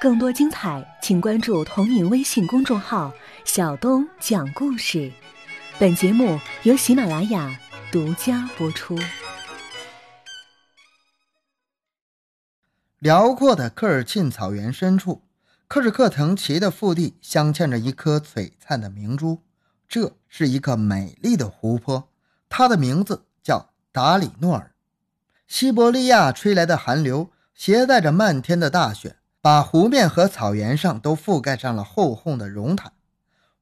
更多精彩，请关注同名微信公众号“小东讲故事”。本节目由喜马拉雅独家播出。辽阔的科尔沁草原深处，克什克腾旗的腹地镶嵌着一颗璀璨的明珠。这是一个美丽的湖泊，它的名字叫达里诺尔。西伯利亚吹来的寒流携带着漫天的大雪，把湖面和草原上都覆盖上了厚厚的绒毯。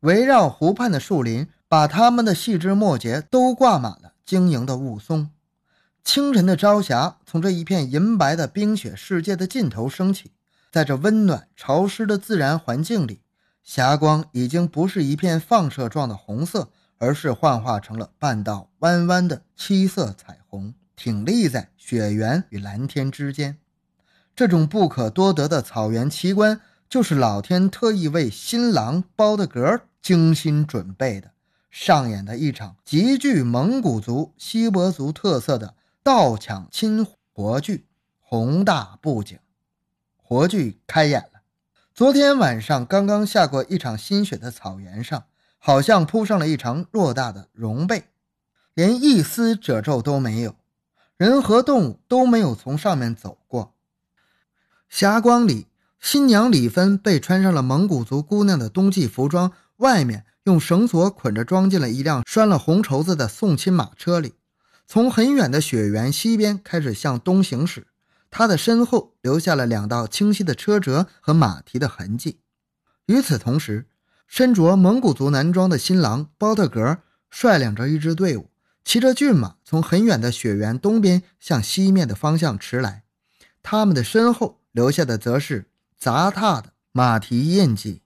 围绕湖畔的树林，把它们的细枝末节都挂满了晶莹的雾凇。清晨的朝霞从这一片银白的冰雪世界的尽头升起，在这温暖潮湿的自然环境里。霞光已经不是一片放射状的红色，而是幻化成了半道弯弯的七色彩虹，挺立在雪原与蓝天之间。这种不可多得的草原奇观，就是老天特意为新郎包的格精心准备的，上演的一场极具蒙古族、锡伯族特色的盗抢亲活剧，宏大布景。活剧开演了。昨天晚上刚刚下过一场新雪的草原上，好像铺上了一场偌大的绒被，连一丝褶皱都没有，人和动物都没有从上面走过。霞光里，新娘李芬被穿上了蒙古族姑娘的冬季服装，外面用绳索捆着，装进了一辆拴了红绸子的送亲马车里，从很远的雪原西边开始向东行驶。他的身后留下了两道清晰的车辙和马蹄的痕迹。与此同时，身着蒙古族男装的新郎包特格率领着一支队伍，骑着骏马从很远的雪原东边向西面的方向驰来。他们的身后留下的则是砸踏的马蹄印记。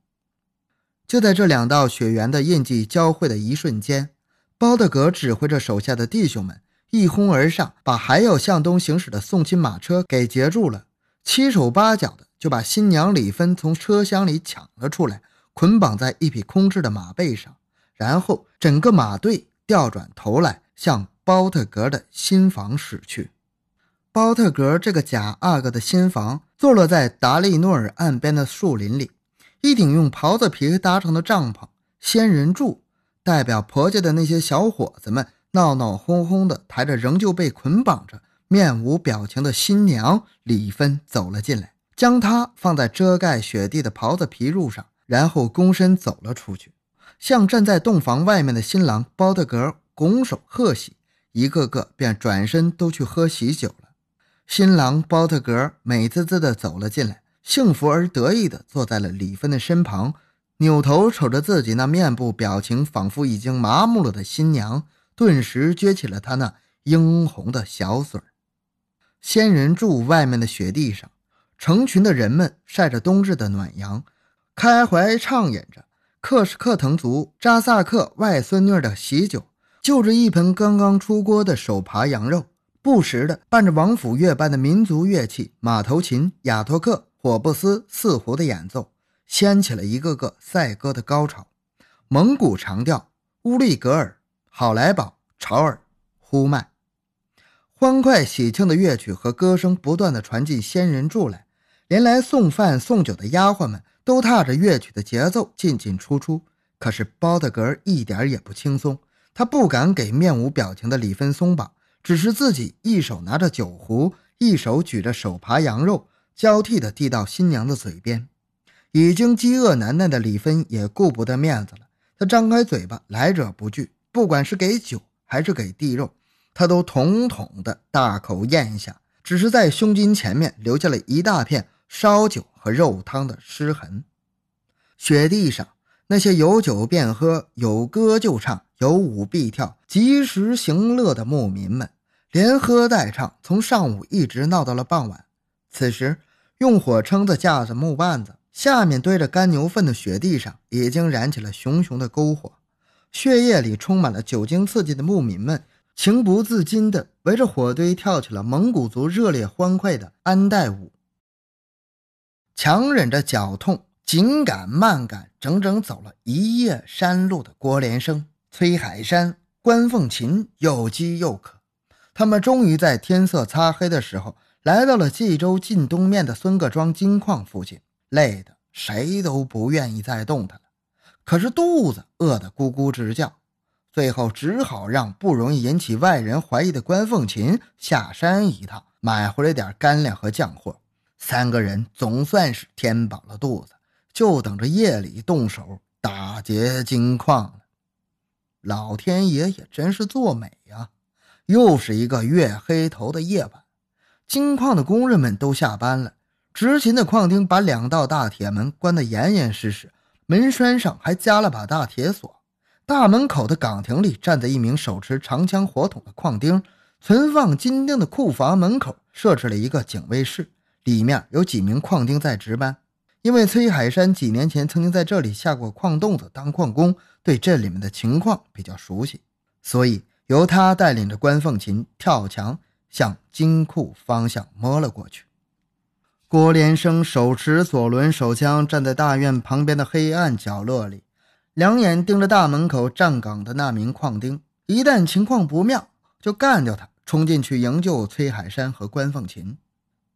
就在这两道雪原的印记交汇的一瞬间，包德格指挥着手下的弟兄们。一哄而上，把还要向东行驶的送亲马车给截住了，七手八脚的就把新娘李芬从车厢里抢了出来，捆绑在一匹空置的马背上，然后整个马队调转头来向包特格的新房驶去。包特格这个假阿哥的新房坐落在达利诺尔岸边的树林里，一顶用狍子皮搭成的帐篷，仙人柱代表婆家的那些小伙子们。闹闹哄哄的抬着仍旧被捆绑着、面无表情的新娘李芬走了进来，将她放在遮盖雪地的袍子皮褥上，然后躬身走了出去，向站在洞房外面的新郎包特格拱手贺喜，一个个便转身都去喝喜酒了。新郎包特格美滋滋地走了进来，幸福而得意地坐在了李芬的身旁，扭头瞅着自己那面部表情仿佛已经麻木了的新娘。顿时撅起了他那殷红的小嘴儿。仙人柱外面的雪地上，成群的人们晒着冬日的暖阳，开怀畅饮着克什克腾族扎萨克外孙女的喜酒，就着一盆刚刚出锅的手扒羊肉，不时的伴着王府乐般的民族乐器马头琴、雅托克、火布斯四胡的演奏，掀起了一个个赛歌的高潮。蒙古长调乌力格尔。好来宝、潮尔、呼麦，欢快喜庆的乐曲和歌声不断的传进仙人柱来，连来送饭送酒的丫鬟们都踏着乐曲的节奏进进出出。可是包德格一点也不轻松，他不敢给面无表情的李芬松绑，只是自己一手拿着酒壶，一手举着手扒羊肉，交替的递到新娘的嘴边。已经饥饿难耐的李芬也顾不得面子了，他张开嘴巴，来者不拒。不管是给酒还是给地肉，他都统统的大口咽下，只是在胸襟前面留下了一大片烧酒和肉汤的湿痕。雪地上，那些有酒便喝、有歌就唱、有舞必跳、及时行乐的牧民们，连喝带唱，从上午一直闹到了傍晚。此时，用火撑子架着木棒子，下面堆着干牛粪的雪地上，已经燃起了熊熊的篝火。血液里充满了酒精刺激的牧民们，情不自禁地围着火堆跳起了蒙古族热烈欢快的安代舞。强忍着脚痛，紧赶慢赶，整整走了一夜山路的郭连生、崔海山、关凤琴又饥又渴，他们终于在天色擦黑的时候来到了冀州晋东面的孙各庄金矿附近，累得谁都不愿意再动弹了。可是肚子饿得咕咕直叫，最后只好让不容易引起外人怀疑的关凤琴下山一趟，买回来点干粮和酱货。三个人总算是填饱了肚子，就等着夜里动手打劫金矿了。老天爷也真是作美呀！又是一个月黑头的夜晚，金矿的工人们都下班了，执勤的矿丁把两道大铁门关得严严实实，门栓上还加了把大铁锁。大门口的岗亭里站着一名手持长枪火筒的矿丁，存放金锭的库房门口设置了一个警卫室。里面有几名矿丁在值班，因为崔海山几年前曾经在这里下过矿洞子当矿工，对这里面的情况比较熟悉，所以由他带领着关凤琴跳墙向金库方向摸了过去。郭连生手持左轮手枪站在大院旁边的黑暗角落里，两眼盯着大门口站岗的那名矿丁，一旦情况不妙，就干掉他，冲进去营救崔海山和关凤琴。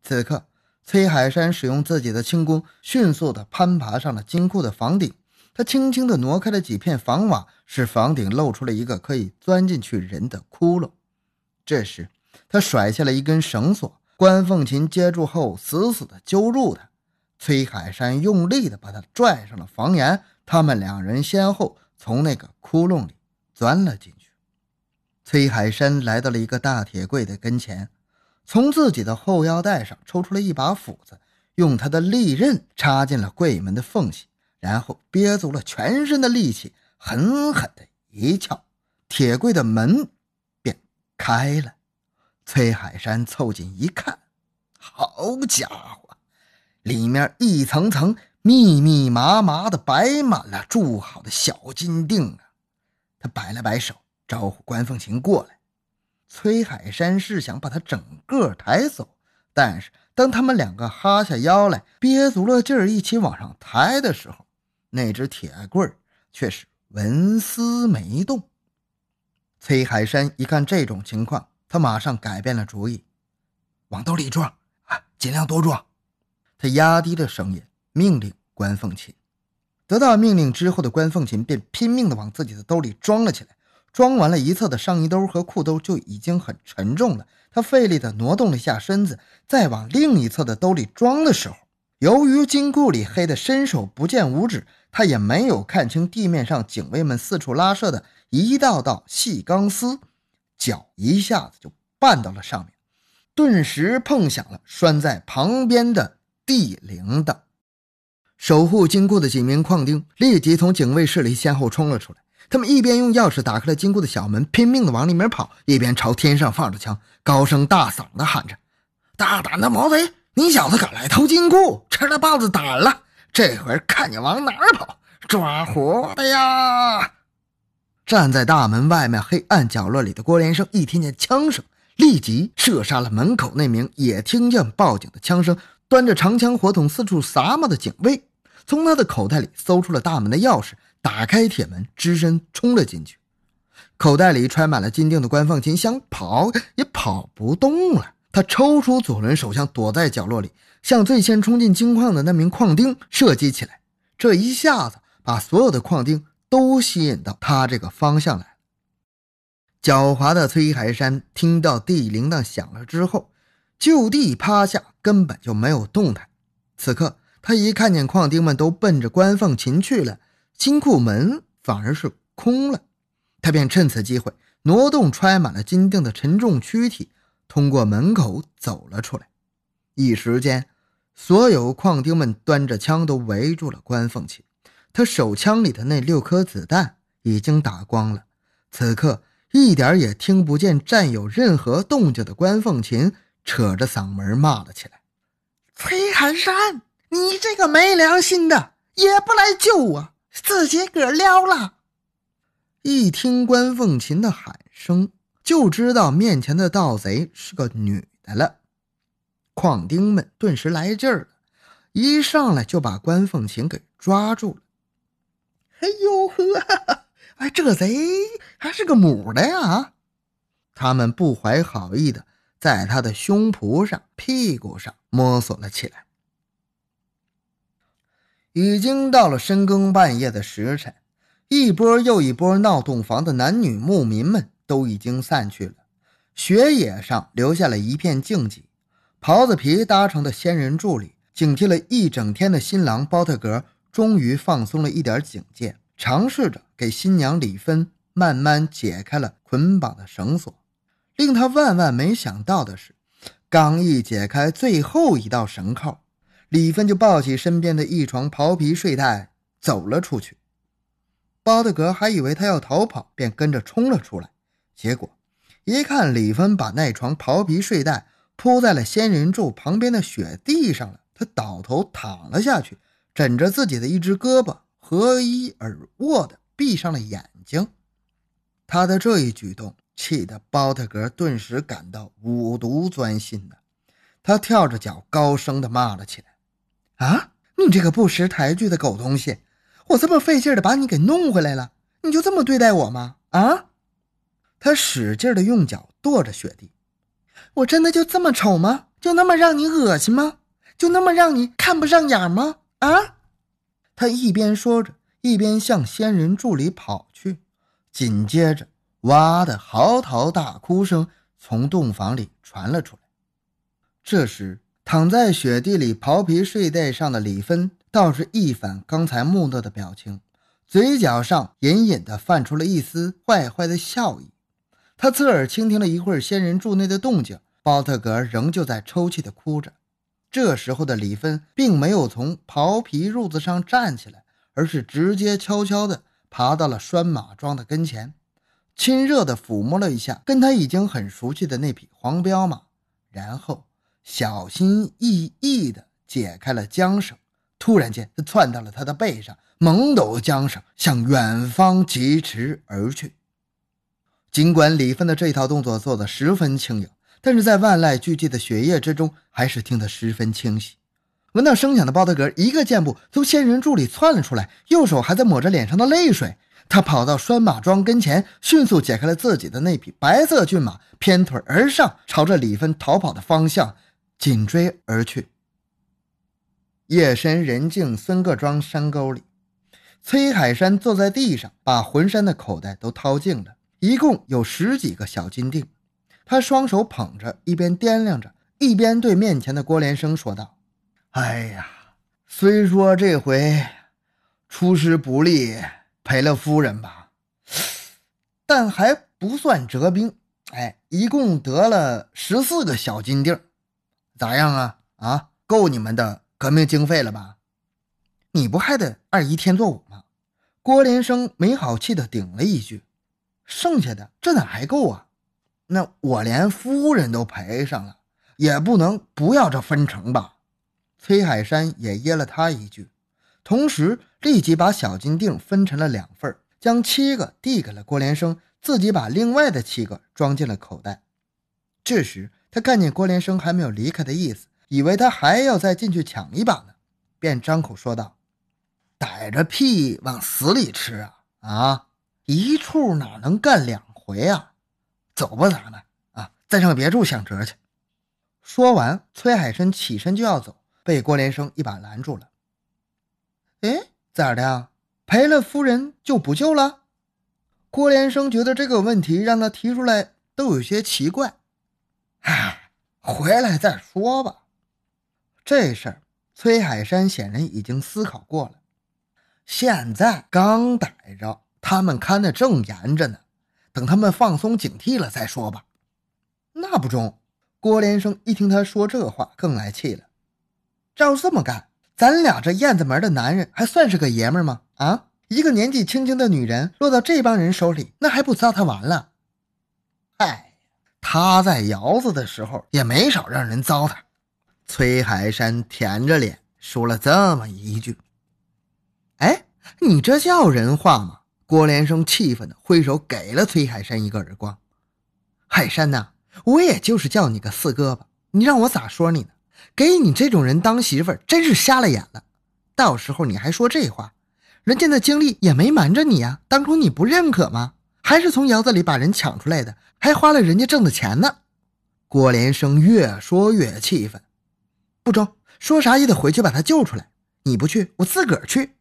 此刻。崔海山使用自己的轻功，迅速地攀爬上了金库的房顶。他轻轻地挪开了几片房瓦，使房顶露出了一个可以钻进去人的窟窿。这时，他甩下了一根绳索，关凤琴接住后，死死地揪住他。崔海山用力地把他拽上了房檐，他们两人先后从那个窟窿里钻了进去。崔海山来到了一个大铁柜的跟前。从自己的后腰带上抽出了一把斧子，用他的利刃插进了柜门的缝隙，然后憋足了全身的力气，狠狠的一撬，铁柜的门便开了。崔海山凑近一看，好家伙，里面一层层密密麻麻的摆满了铸好的小金锭啊！他摆了摆手，招呼关凤琴过来。崔海山是想把他整个抬走，但是当他们两个哈下腰来，憋足了劲儿一起往上抬的时候，那只铁棍却是纹丝没动。崔海山一看这种情况，他马上改变了主意，往兜里装啊，尽量多装。他压低了声音命令关凤琴。得到命令之后的关凤琴便拼命地往自己的兜里装了起来。装完了一侧的上衣兜和裤兜就已经很沉重了，他费力地挪动了一下身子，再往另一侧的兜里装的时候，由于金库里黑的伸手不见五指，他也没有看清地面上警卫们四处拉射的一道道细钢丝，脚一下子就绊到了上面，顿时碰响了拴在旁边的地铃铛。守护金库的几名矿丁立即从警卫室里先后冲了出来。他们一边用钥匙打开了金库的小门，拼命地往里面跑，一边朝天上放着枪，高声大嗓地喊着：“大胆的毛贼，你小子敢来偷金库，吃了豹子胆了！这回看你往哪儿跑，抓活的呀！”站在大门外面黑暗角落里的郭连生一听见枪声，立即射杀了门口那名也听见报警的枪声，端着长枪火筒四处撒么的警卫，从他的口袋里搜出了大门的钥匙。打开铁门，只身冲了进去。口袋里揣满了金锭的关凤琴想跑也跑不动了。他抽出左轮手枪，躲在角落里，向最先冲进金矿的那名矿丁射击起来。这一下子把所有的矿丁都吸引到他这个方向来。狡猾的崔海山听到地铃铛响了之后，就地趴下，根本就没有动弹。此刻他一看见矿丁们都奔着关凤琴去了。金库门反而是空了，他便趁此机会挪动揣满了金锭的沉重躯体，通过门口走了出来。一时间，所有矿丁们端着枪都围住了关凤琴。他手枪里的那六颗子弹已经打光了。此刻，一点也听不见战友任何动静的关凤琴扯着嗓门骂了起来：“崔寒山，你这个没良心的，也不来救我！”自己个儿撩了！一听关凤琴的喊声，就知道面前的盗贼是个女的了。矿丁们顿时来劲儿了，一上来就把关凤琴给抓住了。哎呦呵，哎，这贼还是个母的呀！他们不怀好意的在他的胸脯上、屁股上摸索了起来。已经到了深更半夜的时辰，一波又一波闹洞房的男女牧民们都已经散去了，雪野上留下了一片静寂。袍子皮搭成的仙人柱里，警惕了一整天的新郎包特格终于放松了一点警戒，尝试着给新娘李芬慢慢解开了捆绑的绳索。令他万万没想到的是，刚一解开最后一道绳扣。李芬就抱起身边的一床袍皮睡袋走了出去。包德格还以为他要逃跑，便跟着冲了出来。结果一看李芬把那床袍皮睡袋铺在了仙人柱旁边的雪地上了，他倒头躺了下去，枕着自己的一只胳膊，合衣而卧的闭上了眼睛。他的这一举动气得包特格顿时感到五毒钻心呢。他跳着脚高声的骂了起来。啊！你这个不识抬举的狗东西！我这么费劲的把你给弄回来了，你就这么对待我吗？啊！他使劲的用脚跺着雪地。我真的就这么丑吗？就那么让你恶心吗？就那么让你看不上眼吗？啊！他一边说着，一边向仙人柱里跑去。紧接着，哇的嚎啕大哭声从洞房里传了出来。这时。躺在雪地里袍皮睡袋上的李芬倒是一反刚才木讷的表情，嘴角上隐隐的泛出了一丝坏坏的笑意。他侧耳倾听了一会儿仙人柱内的动静，包特格仍旧在抽泣的哭着。这时候的李芬并没有从袍皮褥子上站起来，而是直接悄悄地爬到了拴马桩的跟前，亲热地抚摸了一下跟他已经很熟悉的那匹黄骠马，然后。小心翼翼地解开了缰绳，突然间，他窜到了他的背上，猛抖缰绳，向远方疾驰而去。尽管李芬的这套动作做得十分轻盈，但是在万籁俱寂的雪夜之中，还是听得十分清晰。闻到声响的包德格一个箭步从仙人柱里窜了出来，右手还在抹着脸上的泪水。他跑到拴马桩跟前，迅速解开了自己的那匹白色骏马，偏腿而上，朝着李芬逃跑的方向。紧追而去。夜深人静，孙各庄山沟里，崔海山坐在地上，把浑身的口袋都掏净了，一共有十几个小金锭。他双手捧着，一边掂量着，一边对面前的郭连生说道：“哎呀，虽说这回出师不利，赔了夫人吧，但还不算折兵。哎，一共得了十四个小金锭。”咋样啊？啊，够你们的革命经费了吧？你不还得二姨天作五吗？郭连生没好气的顶了一句：“剩下的这哪还够啊？那我连夫人都赔上了，也不能不要这分成吧？”崔海山也噎了他一句，同时立即把小金锭分成了两份，将七个递给了郭连生，自己把另外的七个装进了口袋。这时。他看见郭连生还没有离开的意思，以为他还要再进去抢一把呢，便张口说道：“逮着屁往死里吃啊！啊，一处哪能干两回啊？走吧，咱们啊，再上别处想辙去。”说完，崔海生起身就要走，被郭连生一把拦住了。“哎，咋的？赔了夫人就不救了？”郭连生觉得这个问题让他提出来都有些奇怪。唉，回来再说吧。这事儿，崔海山显然已经思考过了。现在刚逮着，他们看的正严着呢。等他们放松警惕了再说吧。那不中！郭连生一听他说这话，更来气了。照这么干，咱俩这燕子门的男人还算是个爷们吗？啊，一个年纪轻轻的女人落到这帮人手里，那还不糟蹋完了？哎。他在窑子的时候也没少让人糟蹋。崔海山舔着脸说了这么一句：“哎，你这叫人话吗？”郭连生气愤的挥手给了崔海山一个耳光。海山呐，我也就是叫你个四哥吧，你让我咋说你呢？给你这种人当媳妇儿，真是瞎了眼了。到时候你还说这话，人家的经历也没瞒着你呀。当初你不认可吗？还是从窑子里把人抢出来的。还花了人家挣的钱呢，郭连生越说越气愤，不中，说啥也得回去把他救出来。你不去，我自个儿去。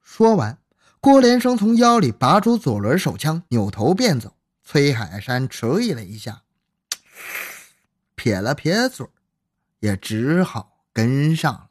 说完，郭连生从腰里拔出左轮手枪，扭头便走。崔海山迟疑了一下，撇了撇嘴，也只好跟上。